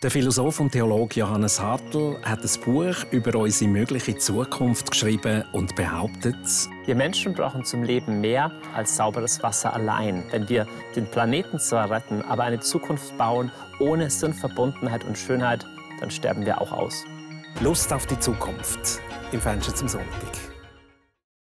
Der Philosoph und Theologe Johannes Hartl hat ein Buch über unsere mögliche Zukunft geschrieben und behauptet, wir Menschen brauchen zum Leben mehr als sauberes Wasser allein. Wenn wir den Planeten zwar retten, aber eine Zukunft bauen ohne Sinnverbundenheit und Schönheit, dann sterben wir auch aus. Lust auf die Zukunft im Fenster zum Sonntag.